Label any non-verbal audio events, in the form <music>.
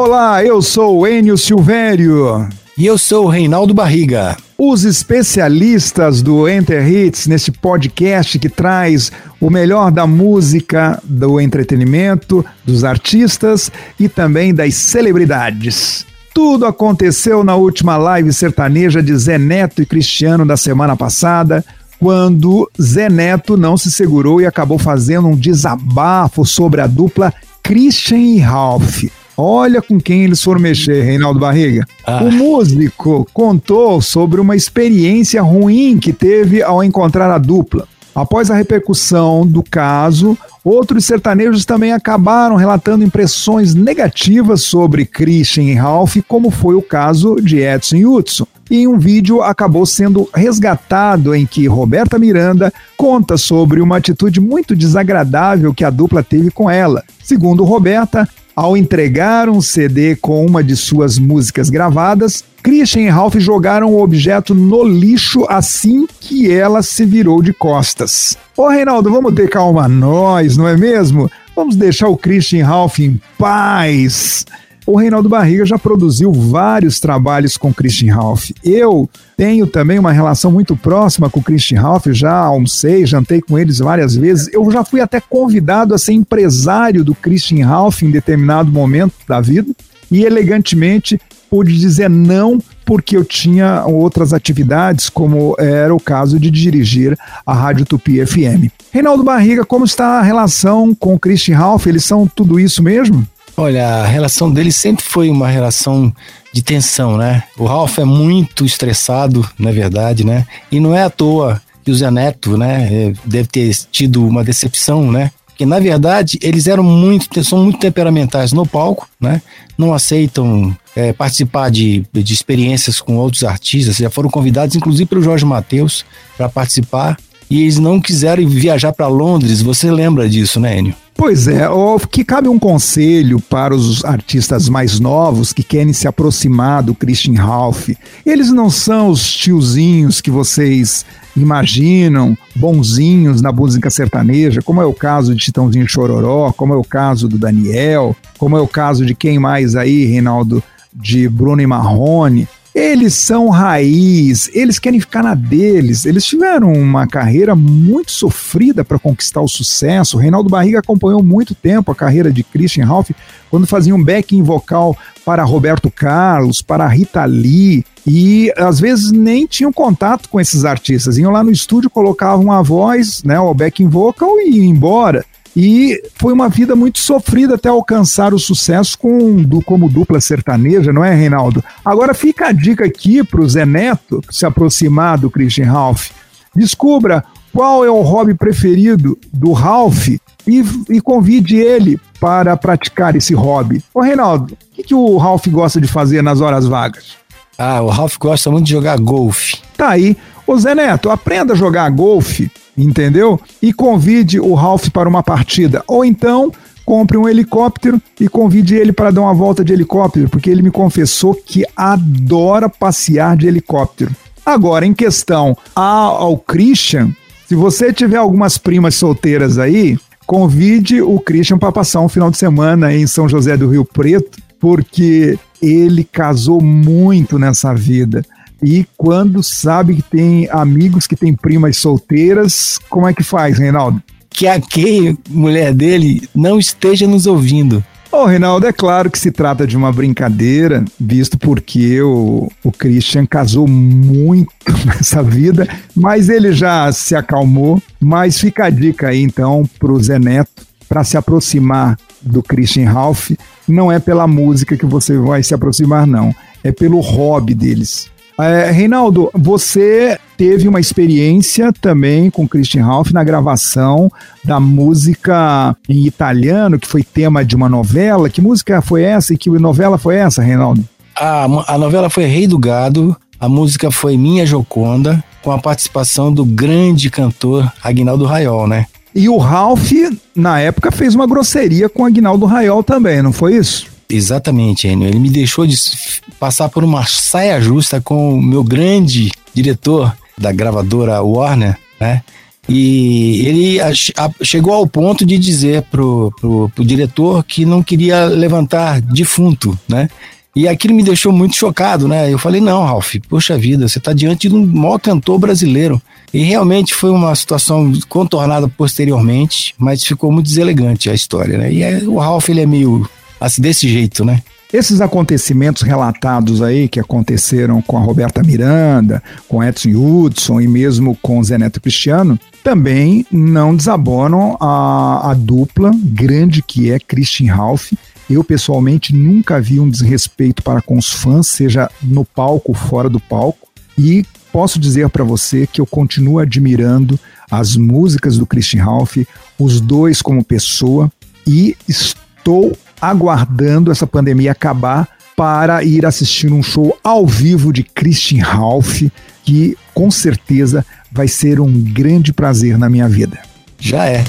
Olá, eu sou o Enio Silvério. E eu sou o Reinaldo Barriga. Os especialistas do Enter Hits, nesse podcast que traz o melhor da música, do entretenimento, dos artistas e também das celebridades. Tudo aconteceu na última live sertaneja de Zé Neto e Cristiano da semana passada, quando Zé Neto não se segurou e acabou fazendo um desabafo sobre a dupla Christian e Ralph. Olha com quem eles foram mexer, Reinaldo Barriga. Ah. O músico contou sobre uma experiência ruim que teve ao encontrar a dupla. Após a repercussão do caso, outros sertanejos também acabaram relatando impressões negativas sobre Christian e Ralph, como foi o caso de Edson e Hudson. E um vídeo acabou sendo resgatado em que Roberta Miranda conta sobre uma atitude muito desagradável que a dupla teve com ela. Segundo Roberta, ao entregar um CD com uma de suas músicas gravadas, Christian e Ralph jogaram o objeto no lixo assim que ela se virou de costas. Ô Reinaldo, vamos ter calma nós, não é mesmo? Vamos deixar o Christian e Ralph em paz. O Reinaldo Barriga já produziu vários trabalhos com Christian Ralph. Eu tenho também uma relação muito próxima com o Christian Ralph, já almocei, jantei com eles várias vezes. Eu já fui até convidado a ser empresário do Christian Ralph em determinado momento da vida e elegantemente pude dizer não porque eu tinha outras atividades, como era o caso de dirigir a Rádio Tupi FM. Reinaldo Barriga, como está a relação com o Christian Ralph? Eles são tudo isso mesmo? Olha, a relação deles sempre foi uma relação de tensão, né? O Ralph é muito estressado, na verdade, né? E não é à toa que o Zé Neto, né, é, deve ter tido uma decepção, né? Porque na verdade eles eram muito, são muito temperamentais no palco, né? Não aceitam é, participar de, de experiências com outros artistas, já foram convidados, inclusive pelo Jorge Mateus, para participar. E eles não quiseram viajar para Londres. Você lembra disso, né, Enio? Pois é, que cabe um conselho para os artistas mais novos que querem se aproximar do Christian Ralph. Eles não são os tiozinhos que vocês imaginam, bonzinhos na música sertaneja, como é o caso de Titãozinho Chororó, como é o caso do Daniel, como é o caso de quem mais aí, Reinaldo, de Bruno e Marrone. Eles são raiz, eles querem ficar na deles. Eles tiveram uma carreira muito sofrida para conquistar o sucesso. O Reinaldo Barriga acompanhou muito tempo a carreira de Christian Ralph quando fazia um backing vocal para Roberto Carlos, para Rita Lee, e às vezes nem tinham contato com esses artistas. Iam lá no estúdio, colocavam a voz, né, o backing vocal e iam embora. E foi uma vida muito sofrida até alcançar o sucesso com, do, como dupla sertaneja, não é, Reinaldo? Agora fica a dica aqui para o Zé Neto se aproximar do Christian Ralph. Descubra qual é o hobby preferido do Ralph e, e convide ele para praticar esse hobby. Ô, Reinaldo, o que, que o Ralph gosta de fazer nas horas vagas? Ah, o Ralph gosta muito de jogar golfe. Tá aí. Ô Zé Neto, aprenda a jogar golfe entendeu? E convide o Ralph para uma partida. Ou então compre um helicóptero e convide ele para dar uma volta de helicóptero, porque ele me confessou que adora passear de helicóptero. Agora, em questão ao Christian, se você tiver algumas primas solteiras aí, convide o Christian para passar um final de semana em São José do Rio Preto, porque ele casou muito nessa vida. E quando sabe que tem amigos que têm primas solteiras, como é que faz, Reinaldo? Que a Kay, mulher dele, não esteja nos ouvindo. Ô, oh, Reinaldo, é claro que se trata de uma brincadeira, visto porque o, o Christian casou muito <laughs> nessa vida, mas ele já se acalmou. Mas fica a dica aí, então, pro Zé Neto, para se aproximar do Christian Ralph. Não é pela música que você vai se aproximar, não. É pelo hobby deles. É, Reinaldo, você teve uma experiência também com Christian Ralph na gravação da música em italiano, que foi tema de uma novela. Que música foi essa e que novela foi essa, Reinaldo? A, a novela foi Rei do Gado, a música foi Minha Joconda, com a participação do grande cantor Agnaldo Raiol, né? E o Ralph, na época, fez uma grosseria com Agnaldo Raiol também, não foi isso? Exatamente, Enio. Ele me deixou de passar por uma saia justa com o meu grande diretor da gravadora Warner, né? E ele chegou ao ponto de dizer pro, pro, pro diretor que não queria levantar defunto, né? E aquilo me deixou muito chocado, né? Eu falei, não, Ralph, poxa vida, você está diante de um maior cantor brasileiro. E realmente foi uma situação contornada posteriormente, mas ficou muito deselegante a história, né? E o Ralph, ele é meio assim, desse jeito, né? Esses acontecimentos relatados aí, que aconteceram com a Roberta Miranda, com Edson Hudson e mesmo com Zé Neto Cristiano, também não desabonam a, a dupla grande que é Christian Ralph. Eu, pessoalmente, nunca vi um desrespeito para com os fãs, seja no palco ou fora do palco. E posso dizer para você que eu continuo admirando as músicas do Christian Ralph, os dois como pessoa, e estou aguardando essa pandemia acabar para ir assistir um show ao vivo de Christian Ralph, que com certeza vai ser um grande prazer na minha vida. Já é.